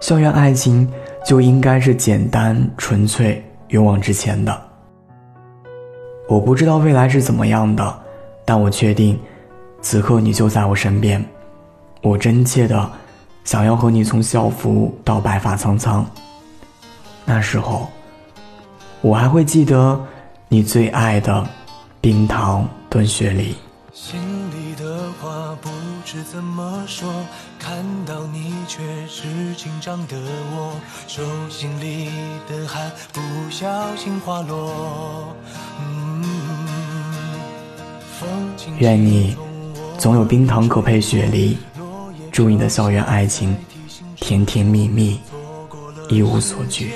校园爱情就应该是简单、纯粹、勇往直前的。我不知道未来是怎么样的，但我确定，此刻你就在我身边。我真切的想要和你从校服到白发苍苍。那时候，我还会记得你最爱的冰糖炖雪梨。心里的话不知怎么说，看到你却是紧张的我，手心里的汗不小心滑落。愿你总有冰糖可配雪梨，祝你的校园爱情甜甜蜜蜜，一无所惧。